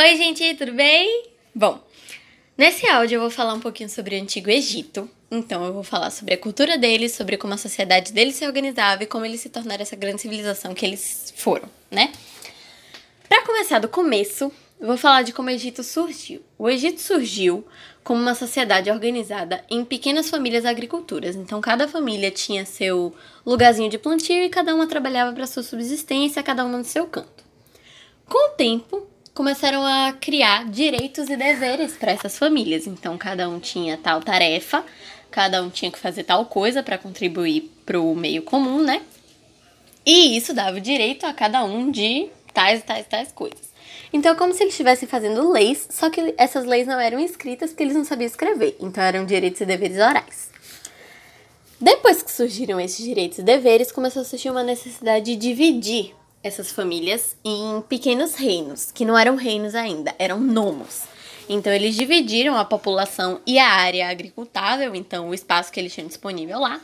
Oi, gente, tudo bem? Bom, nesse áudio eu vou falar um pouquinho sobre o Antigo Egito. Então, eu vou falar sobre a cultura deles, sobre como a sociedade deles se organizava e como eles se tornaram essa grande civilização que eles foram, né? Para começar do começo, eu vou falar de como o Egito surgiu. O Egito surgiu como uma sociedade organizada em pequenas famílias agriculturas. Então, cada família tinha seu lugarzinho de plantio e cada uma trabalhava para sua subsistência, cada uma no seu canto. Com o tempo, começaram a criar direitos e deveres para essas famílias. Então, cada um tinha tal tarefa, cada um tinha que fazer tal coisa para contribuir para o meio comum, né? E isso dava direito a cada um de tais, tais, tais coisas. Então, como se eles estivessem fazendo leis, só que essas leis não eram escritas porque eles não sabiam escrever. Então, eram direitos e deveres orais. Depois que surgiram esses direitos e deveres, começou a surgir uma necessidade de dividir essas famílias em pequenos reinos, que não eram reinos ainda, eram nomos. Então, eles dividiram a população e a área agricultável, então o espaço que eles tinham disponível lá,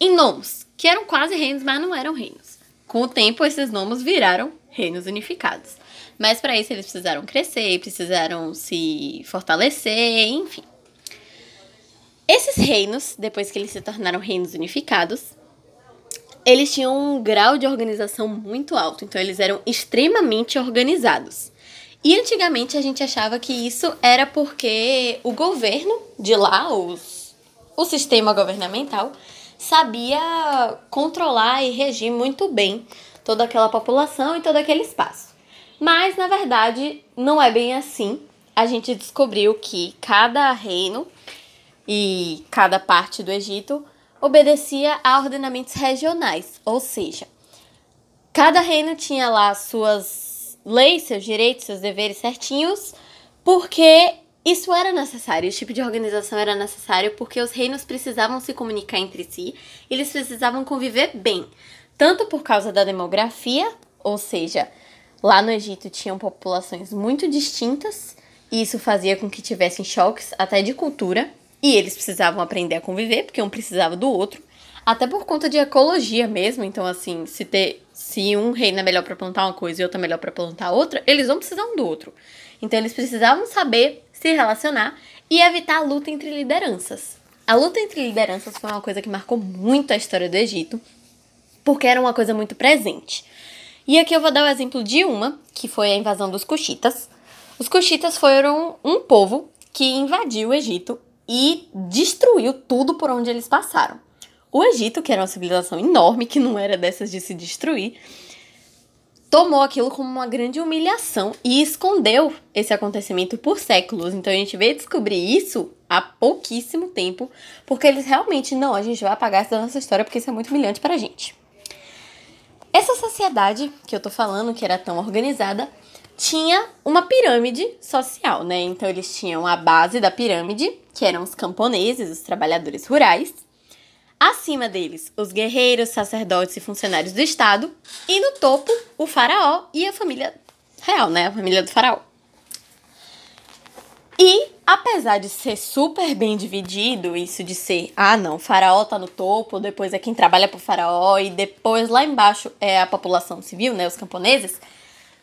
em nomos, que eram quase reinos, mas não eram reinos. Com o tempo, esses nomos viraram reinos unificados. Mas para isso eles precisaram crescer, precisaram se fortalecer, enfim. Esses reinos, depois que eles se tornaram reinos unificados, eles tinham um grau de organização muito alto, então eles eram extremamente organizados. E antigamente a gente achava que isso era porque o governo de lá, os, o sistema governamental, sabia controlar e regir muito bem toda aquela população e todo aquele espaço. Mas na verdade não é bem assim. A gente descobriu que cada reino e cada parte do Egito obedecia a ordenamentos regionais, ou seja, cada reino tinha lá suas leis, seus direitos, seus deveres certinhos, porque isso era necessário, esse tipo de organização era necessário porque os reinos precisavam se comunicar entre si, eles precisavam conviver bem, tanto por causa da demografia, ou seja, Lá no Egito tinham populações muito distintas e isso fazia com que tivessem choques até de cultura e eles precisavam aprender a conviver porque um precisava do outro, até por conta de ecologia mesmo. Então, assim, se ter se um reino é melhor para plantar uma coisa e outro é melhor para plantar outra, eles vão precisar um do outro. Então, eles precisavam saber se relacionar e evitar a luta entre lideranças. A luta entre lideranças foi uma coisa que marcou muito a história do Egito, porque era uma coisa muito presente. E aqui eu vou dar o exemplo de uma, que foi a invasão dos Cuxitas. Os Cuxitas foram um povo que invadiu o Egito e destruiu tudo por onde eles passaram. O Egito, que era uma civilização enorme, que não era dessas de se destruir, tomou aquilo como uma grande humilhação e escondeu esse acontecimento por séculos. Então a gente veio descobrir isso há pouquíssimo tempo, porque eles realmente não, a gente vai apagar essa nossa história porque isso é muito humilhante pra gente. Essa sociedade que eu tô falando, que era tão organizada, tinha uma pirâmide social, né? Então eles tinham a base da pirâmide, que eram os camponeses, os trabalhadores rurais. Acima deles, os guerreiros, sacerdotes e funcionários do Estado. E no topo, o faraó e a família real, né? A família do faraó. E apesar de ser super bem dividido, isso de ser, ah não, faraó tá no topo, depois é quem trabalha pro faraó e depois lá embaixo é a população civil, né, os camponeses,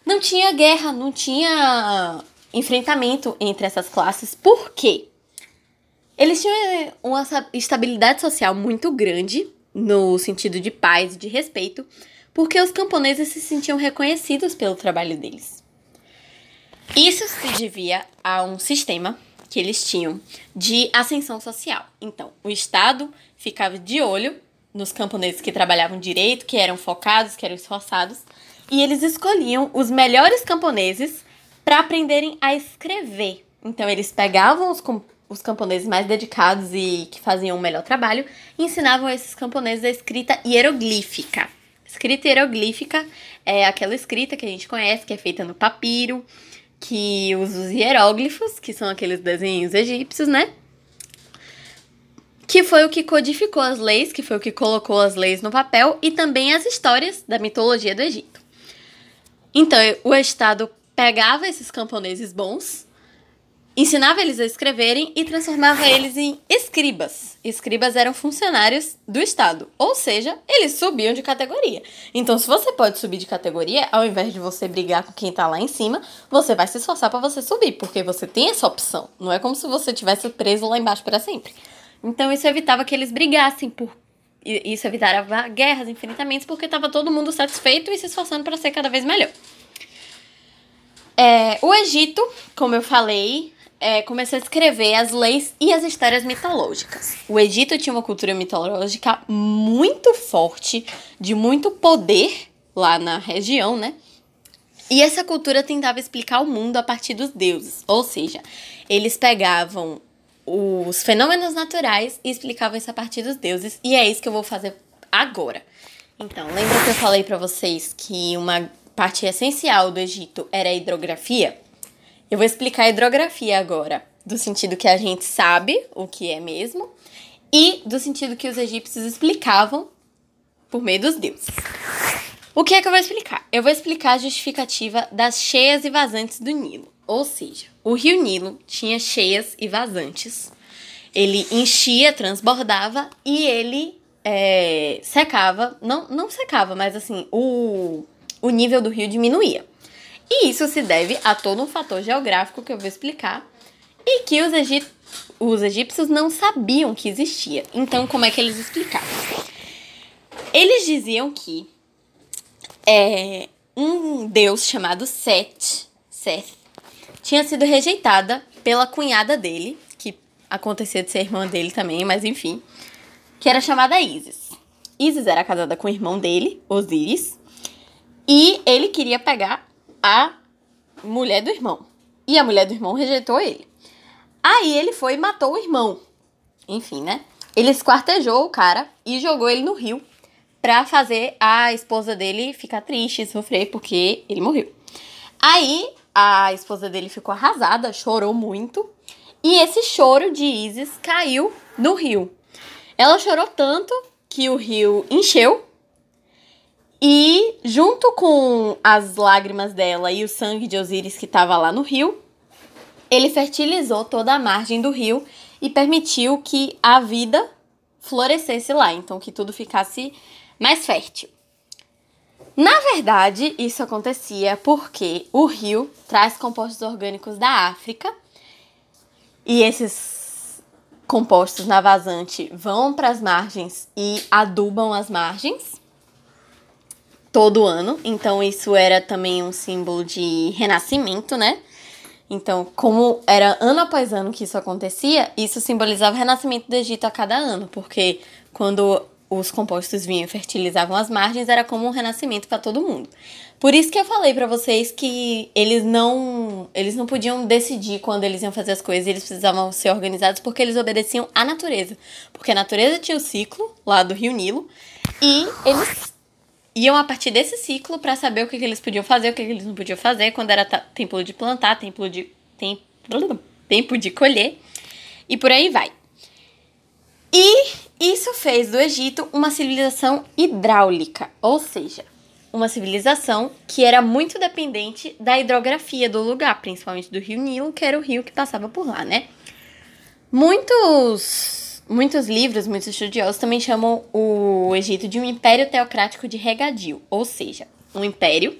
não tinha guerra, não tinha enfrentamento entre essas classes. Por quê? Eles tinham uma estabilidade social muito grande, no sentido de paz e de respeito, porque os camponeses se sentiam reconhecidos pelo trabalho deles. Isso se devia a um sistema que eles tinham de ascensão social. Então, o Estado ficava de olho nos camponeses que trabalhavam direito, que eram focados, que eram esforçados, e eles escolhiam os melhores camponeses para aprenderem a escrever. Então, eles pegavam os, os camponeses mais dedicados e que faziam o um melhor trabalho e ensinavam a esses camponeses a escrita hieroglífica. Escrita hieroglífica é aquela escrita que a gente conhece, que é feita no papiro, que usa os hieróglifos, que são aqueles desenhos egípcios, né? Que foi o que codificou as leis, que foi o que colocou as leis no papel e também as histórias da mitologia do Egito. Então, o Estado pegava esses camponeses bons, ensinava eles a escreverem e transformava eles em escribas. Escribas eram funcionários do Estado, ou seja, eles subiam de categoria. Então, se você pode subir de categoria, ao invés de você brigar com quem tá lá em cima, você vai se esforçar para você subir, porque você tem essa opção. Não é como se você tivesse preso lá embaixo para sempre. Então, isso evitava que eles brigassem por isso evitava guerras infinitamente, porque estava todo mundo satisfeito e se esforçando para ser cada vez melhor. É, o Egito, como eu falei, é, começou a escrever as leis e as histórias mitológicas. O Egito tinha uma cultura mitológica muito forte, de muito poder lá na região, né? E essa cultura tentava explicar o mundo a partir dos deuses, ou seja, eles pegavam os fenômenos naturais e explicavam isso a partir dos deuses, e é isso que eu vou fazer agora. Então, lembra que eu falei para vocês que uma parte essencial do Egito era a hidrografia? Eu vou explicar a hidrografia agora, do sentido que a gente sabe o que é mesmo e do sentido que os egípcios explicavam por meio dos deuses. O que é que eu vou explicar? Eu vou explicar a justificativa das cheias e vazantes do Nilo. Ou seja, o rio Nilo tinha cheias e vazantes. Ele enchia, transbordava e ele é, secava. Não, não secava, mas assim, o, o nível do rio diminuía. E isso se deve a todo um fator geográfico que eu vou explicar e que os, egip os egípcios não sabiam que existia. Então, como é que eles explicavam? Eles diziam que é, um deus chamado Set, Seth, tinha sido rejeitada pela cunhada dele, que acontecia de ser irmã dele também, mas enfim, que era chamada Isis. Isis era casada com o irmão dele, Osíris, e ele queria pegar a mulher do irmão. E a mulher do irmão rejeitou ele. Aí ele foi e matou o irmão. Enfim, né? Ele esquartejou o cara e jogou ele no rio pra fazer a esposa dele ficar triste, sofrer, porque ele morreu. Aí a esposa dele ficou arrasada, chorou muito. E esse choro de Isis caiu no rio. Ela chorou tanto que o rio encheu e junto com as lágrimas dela e o sangue de Osíris que estava lá no rio, ele fertilizou toda a margem do rio e permitiu que a vida florescesse lá, então que tudo ficasse mais fértil. Na verdade, isso acontecia porque o rio traz compostos orgânicos da África e esses compostos na vazante vão para as margens e adubam as margens todo ano. Então isso era também um símbolo de renascimento, né? Então, como era ano após ano que isso acontecia, isso simbolizava o renascimento do Egito a cada ano, porque quando os compostos vinham e fertilizavam as margens, era como um renascimento para todo mundo. Por isso que eu falei para vocês que eles não, eles não podiam decidir quando eles iam fazer as coisas, eles precisavam ser organizados porque eles obedeciam à natureza. Porque a natureza tinha o ciclo lá do Rio Nilo e eles iam a partir desse ciclo para saber o que, que, eles podiam fazer, o que, que, eles não podiam fazer, quando era tempo de plantar, tempo de, tempo, tempo de colher, e por aí vai. E isso fez do Egito uma civilização hidráulica, ou seja, uma civilização que era muito dependente da hidrografia do lugar, principalmente do rio Nilo, que era o rio que passava por lá, né? Muitos Muitos livros, muitos estudiosos também chamam o Egito de um império teocrático de regadio, ou seja, um império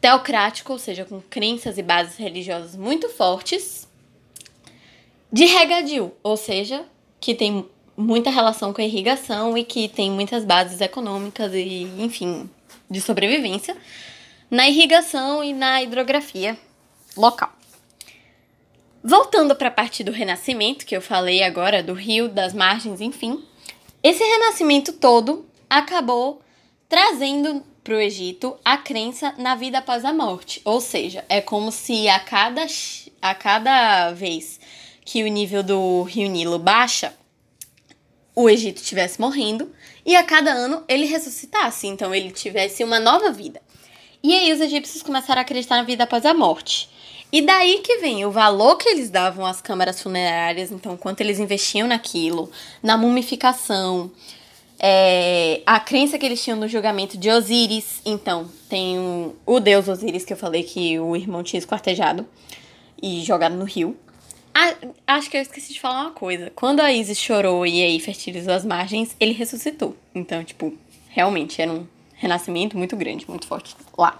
teocrático, ou seja, com crenças e bases religiosas muito fortes, de regadio, ou seja, que tem muita relação com a irrigação e que tem muitas bases econômicas e, enfim, de sobrevivência na irrigação e na hidrografia local. Voltando para a parte do renascimento, que eu falei agora, do rio, das margens, enfim, esse renascimento todo acabou trazendo para o Egito a crença na vida após a morte. Ou seja, é como se a cada, a cada vez que o nível do rio Nilo baixa, o Egito estivesse morrendo e a cada ano ele ressuscitasse, então ele tivesse uma nova vida. E aí os egípcios começaram a acreditar na vida após a morte. E daí que vem o valor que eles davam às câmaras funerárias, então, quanto eles investiam naquilo, na mumificação, é, a crença que eles tinham no julgamento de Osíris. Então, tem um, o deus Osíris que eu falei que o irmão tinha esquartejado e jogado no rio. Ah, acho que eu esqueci de falar uma coisa. Quando a Isis chorou e aí fertilizou as margens, ele ressuscitou. Então, tipo, realmente era um renascimento muito grande, muito forte lá.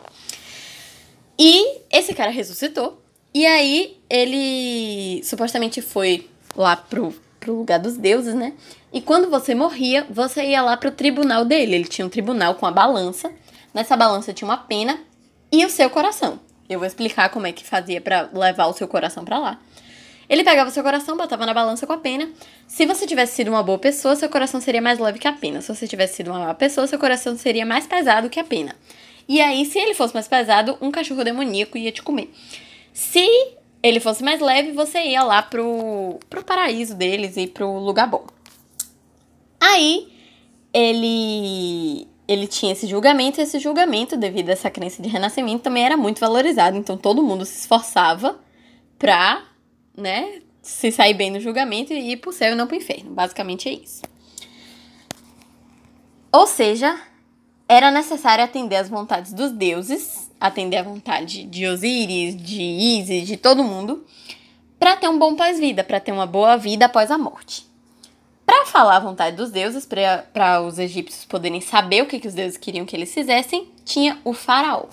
E esse cara ressuscitou. E aí ele supostamente foi lá pro, pro lugar dos deuses, né? E quando você morria, você ia lá pro tribunal dele. Ele tinha um tribunal com a balança. Nessa balança tinha uma pena e o seu coração. Eu vou explicar como é que fazia para levar o seu coração para lá. Ele pegava seu coração, botava na balança com a pena. Se você tivesse sido uma boa pessoa, seu coração seria mais leve que a pena. Se você tivesse sido uma má pessoa, seu coração seria mais pesado que a pena. E aí, se ele fosse mais pesado, um cachorro demoníaco ia te comer. Se ele fosse mais leve, você ia lá pro, pro paraíso deles e pro lugar bom. Aí, ele ele tinha esse julgamento, e esse julgamento, devido a essa crença de renascimento, também era muito valorizado. Então todo mundo se esforçava pra né, se sair bem no julgamento e ir pro céu e não pro inferno. Basicamente é isso. Ou seja, era necessário atender às vontades dos deuses, atender à vontade de Osíris, de Isis, de todo mundo, para ter um bom pós-vida, para ter uma boa vida após a morte. Para falar a vontade dos deuses, para os egípcios poderem saber o que, que os deuses queriam que eles fizessem, tinha o faraó. O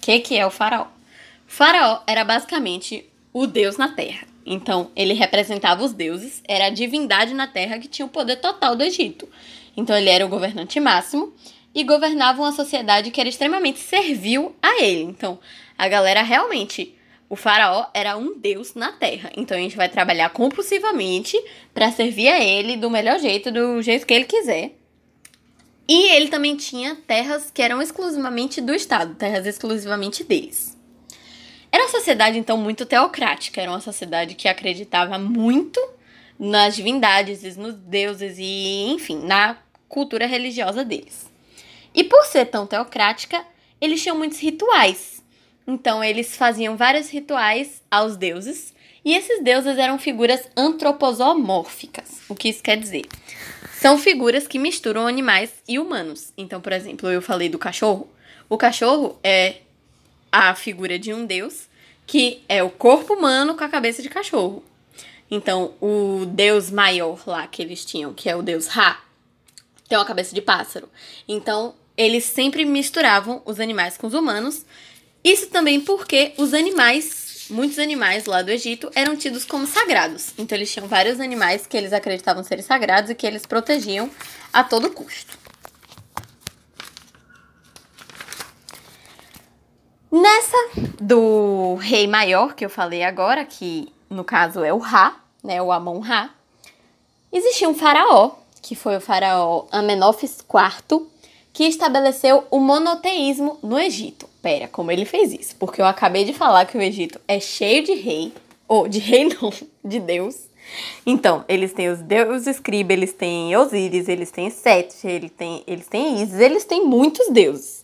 que, que é o faraó? O faraó era basicamente o deus na terra. Então, ele representava os deuses, era a divindade na terra que tinha o poder total do Egito. Então, ele era o governante máximo e governava uma sociedade que era extremamente servil a ele. Então, a galera realmente. O faraó era um deus na terra. Então, a gente vai trabalhar compulsivamente para servir a ele do melhor jeito, do jeito que ele quiser. E ele também tinha terras que eram exclusivamente do Estado, terras exclusivamente deles. Era uma sociedade, então, muito teocrática. Era uma sociedade que acreditava muito nas divindades, nos deuses e, enfim, na cultura religiosa deles. E por ser tão teocrática, eles tinham muitos rituais. Então, eles faziam vários rituais aos deuses. E esses deuses eram figuras antroposomórficas. O que isso quer dizer? São figuras que misturam animais e humanos. Então, por exemplo, eu falei do cachorro. O cachorro é a figura de um deus, que é o corpo humano com a cabeça de cachorro. Então, o deus maior lá que eles tinham, que é o deus Ra, tem uma cabeça de pássaro. Então, eles sempre misturavam os animais com os humanos. Isso também porque os animais, muitos animais lá do Egito, eram tidos como sagrados. Então, eles tinham vários animais que eles acreditavam serem sagrados e que eles protegiam a todo custo. Nessa do rei maior que eu falei agora, que no caso é o Ra, né, o Amon-Ra, existia um faraó, que foi o faraó Amenófis IV, que estabeleceu o monoteísmo no Egito. Pera, como ele fez isso? Porque eu acabei de falar que o Egito é cheio de rei, ou de rei não, de deus. Então, eles têm os deuses escriba, eles têm Osíris, eles têm Sete, eles têm, eles têm Isis, eles têm muitos deuses.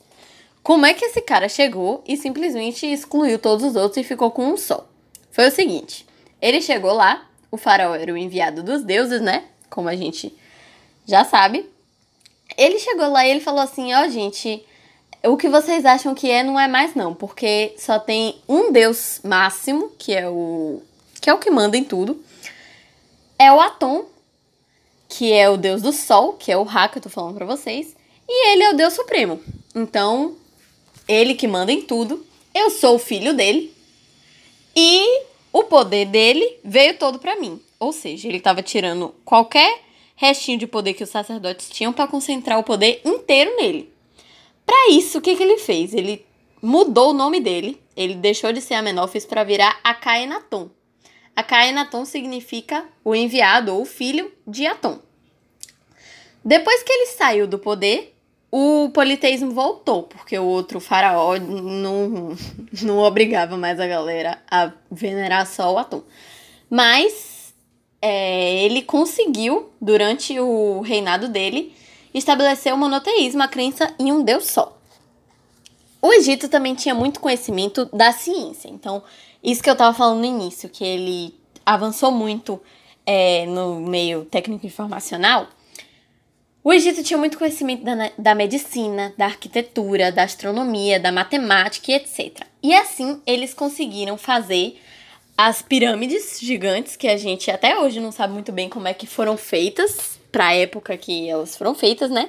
Como é que esse cara chegou e simplesmente excluiu todos os outros e ficou com um só? Foi o seguinte: ele chegou lá, o faraó era o enviado dos deuses, né? Como a gente já sabe. Ele chegou lá e ele falou assim: Ó, oh, gente, o que vocês acham que é não é mais não, porque só tem um deus máximo, que é o que é o que manda em tudo. É o Atom, que é o deus do sol, que é o Ra que eu tô falando para vocês, e ele é o deus supremo. Então, ele que manda em tudo. Eu sou o filho dele. E o poder dele veio todo para mim. Ou seja, ele estava tirando qualquer restinho de poder que os sacerdotes tinham para concentrar o poder inteiro nele. Para isso, o que, que ele fez? Ele mudou o nome dele. Ele deixou de ser Amenófis para virar Acaenaton. Acaenaton significa o enviado ou filho de Atom. Depois que ele saiu do poder, o politeísmo voltou, porque o outro faraó não, não obrigava mais a galera a venerar só o Atum. Mas é, ele conseguiu, durante o reinado dele, estabelecer o monoteísmo, a crença em um deus só. O Egito também tinha muito conhecimento da ciência, então, isso que eu estava falando no início, que ele avançou muito é, no meio técnico informacional o Egito tinha muito conhecimento da, da medicina, da arquitetura, da astronomia, da matemática e etc. E assim eles conseguiram fazer as pirâmides gigantes, que a gente até hoje não sabe muito bem como é que foram feitas, para a época que elas foram feitas, né?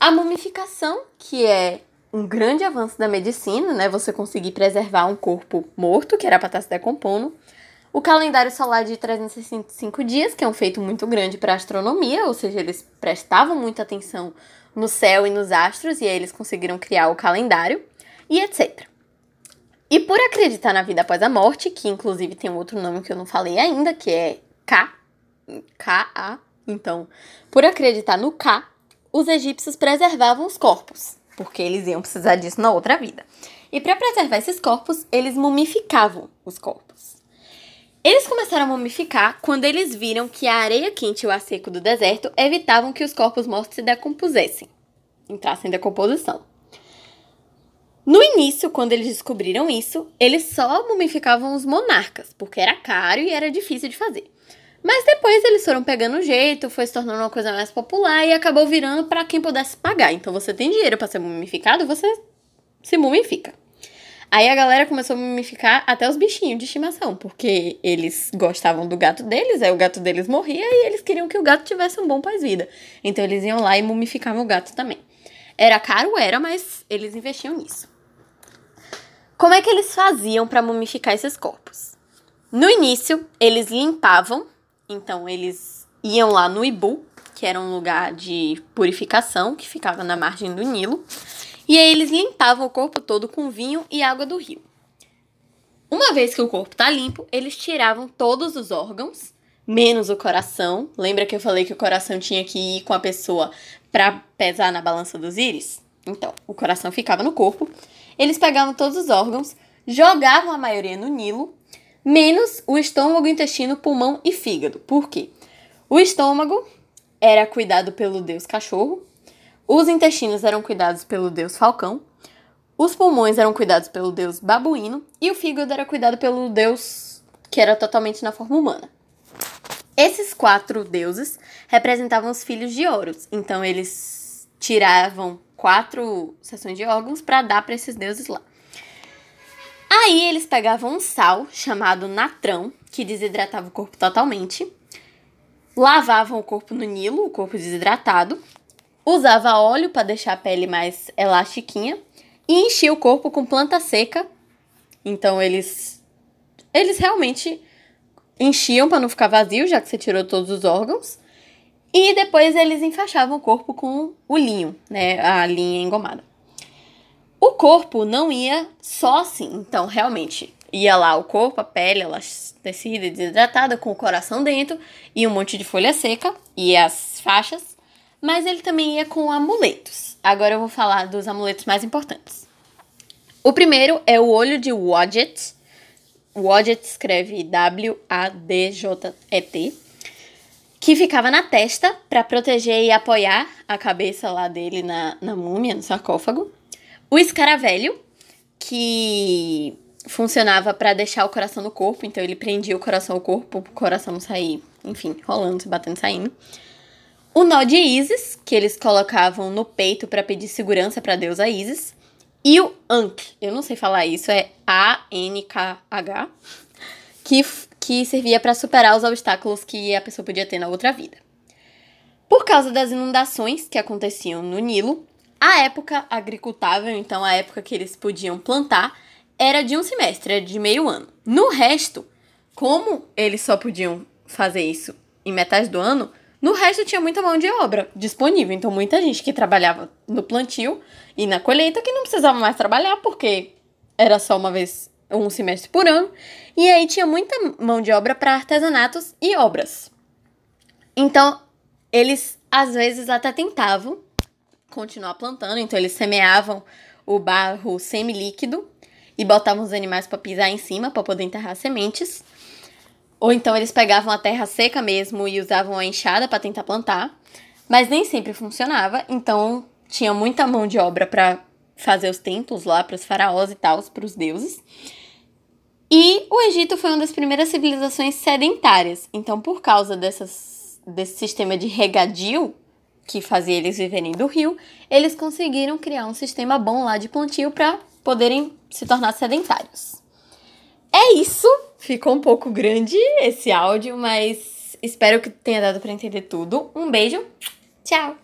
A mumificação, que é um grande avanço da medicina, né? Você conseguir preservar um corpo morto, que era para estar se decompondo. O calendário solar de 365 dias, que é um feito muito grande para a astronomia, ou seja, eles prestavam muita atenção no céu e nos astros, e aí eles conseguiram criar o calendário, e etc. E por acreditar na vida após a morte, que inclusive tem um outro nome que eu não falei ainda, que é K, K-A. Então, por acreditar no K, os egípcios preservavam os corpos, porque eles iam precisar disso na outra vida. E para preservar esses corpos, eles mumificavam os corpos. Eles começaram a mumificar quando eles viram que a areia quente e o ar seco do deserto evitavam que os corpos mortos se decompusessem, entrassem em decomposição. No início, quando eles descobriram isso, eles só mumificavam os monarcas, porque era caro e era difícil de fazer. Mas depois eles foram pegando o jeito, foi se tornando uma coisa mais popular e acabou virando para quem pudesse pagar. Então você tem dinheiro para ser mumificado, você se mumifica. Aí a galera começou a mumificar até os bichinhos de estimação, porque eles gostavam do gato deles, aí o gato deles morria e eles queriam que o gato tivesse um bom pós-vida. Então eles iam lá e mumificavam o gato também. Era caro, era, mas eles investiam nisso. Como é que eles faziam para mumificar esses corpos? No início, eles limpavam, então eles iam lá no Ibu, que era um lugar de purificação que ficava na margem do Nilo, e aí eles limpavam o corpo todo com vinho e água do rio. Uma vez que o corpo tá limpo, eles tiravam todos os órgãos, menos o coração. Lembra que eu falei que o coração tinha que ir com a pessoa para pesar na balança dos íris? Então, o coração ficava no corpo eles pegavam todos os órgãos, jogavam a maioria no Nilo, menos o estômago, intestino, pulmão e fígado. Por quê? O estômago era cuidado pelo deus cachorro, os intestinos eram cuidados pelo deus falcão, os pulmões eram cuidados pelo deus babuíno e o fígado era cuidado pelo deus que era totalmente na forma humana. Esses quatro deuses representavam os filhos de Horus, então eles tiravam quatro seções de órgãos para dar para esses deuses lá. Aí eles pegavam um sal chamado natrão, que desidratava o corpo totalmente, lavavam o corpo no Nilo, o corpo desidratado, usava óleo para deixar a pele mais elastiquinha e enchia o corpo com planta seca. Então eles eles realmente enchiam para não ficar vazio, já que você tirou todos os órgãos. E depois eles enfaixavam o corpo com o linho, né? A linha engomada. O corpo não ia só assim, então realmente ia lá o corpo, a pele, ela tecida desidratada, com o coração dentro, e um monte de folha seca e as faixas, mas ele também ia com amuletos. Agora eu vou falar dos amuletos mais importantes. O primeiro é o olho de Wadjet. Wadjet escreve W-A-D-J-E-T que ficava na testa para proteger e apoiar a cabeça lá dele na, na múmia, no sarcófago. O escaravelho, que funcionava para deixar o coração no corpo, então ele prendia o coração ao corpo, o coração não sair, enfim, rolando, se batendo, saindo. O nó de Isis, que eles colocavam no peito para pedir segurança para a deusa Isis. E o Ankh, eu não sei falar isso, é A-N-K-H, que que servia para superar os obstáculos que a pessoa podia ter na outra vida. Por causa das inundações que aconteciam no Nilo, a época agricultável, então a época que eles podiam plantar, era de um semestre, era de meio ano. No resto, como eles só podiam fazer isso em metade do ano, no resto tinha muita mão de obra disponível. Então, muita gente que trabalhava no plantio e na colheita que não precisava mais trabalhar porque era só uma vez um semestre por ano, e aí tinha muita mão de obra para artesanatos e obras. Então, eles às vezes até tentavam continuar plantando, então eles semeavam o barro semi-líquido e botavam os animais para pisar em cima para poder enterrar sementes. Ou então eles pegavam a terra seca mesmo e usavam a enxada para tentar plantar, mas nem sempre funcionava, então tinha muita mão de obra para fazer os templos lá para os faraós e tal, para os deuses. E o Egito foi uma das primeiras civilizações sedentárias. Então, por causa dessas, desse sistema de regadio que fazia eles viverem do rio, eles conseguiram criar um sistema bom lá de plantio para poderem se tornar sedentários. É isso. Ficou um pouco grande esse áudio, mas espero que tenha dado para entender tudo. Um beijo. Tchau.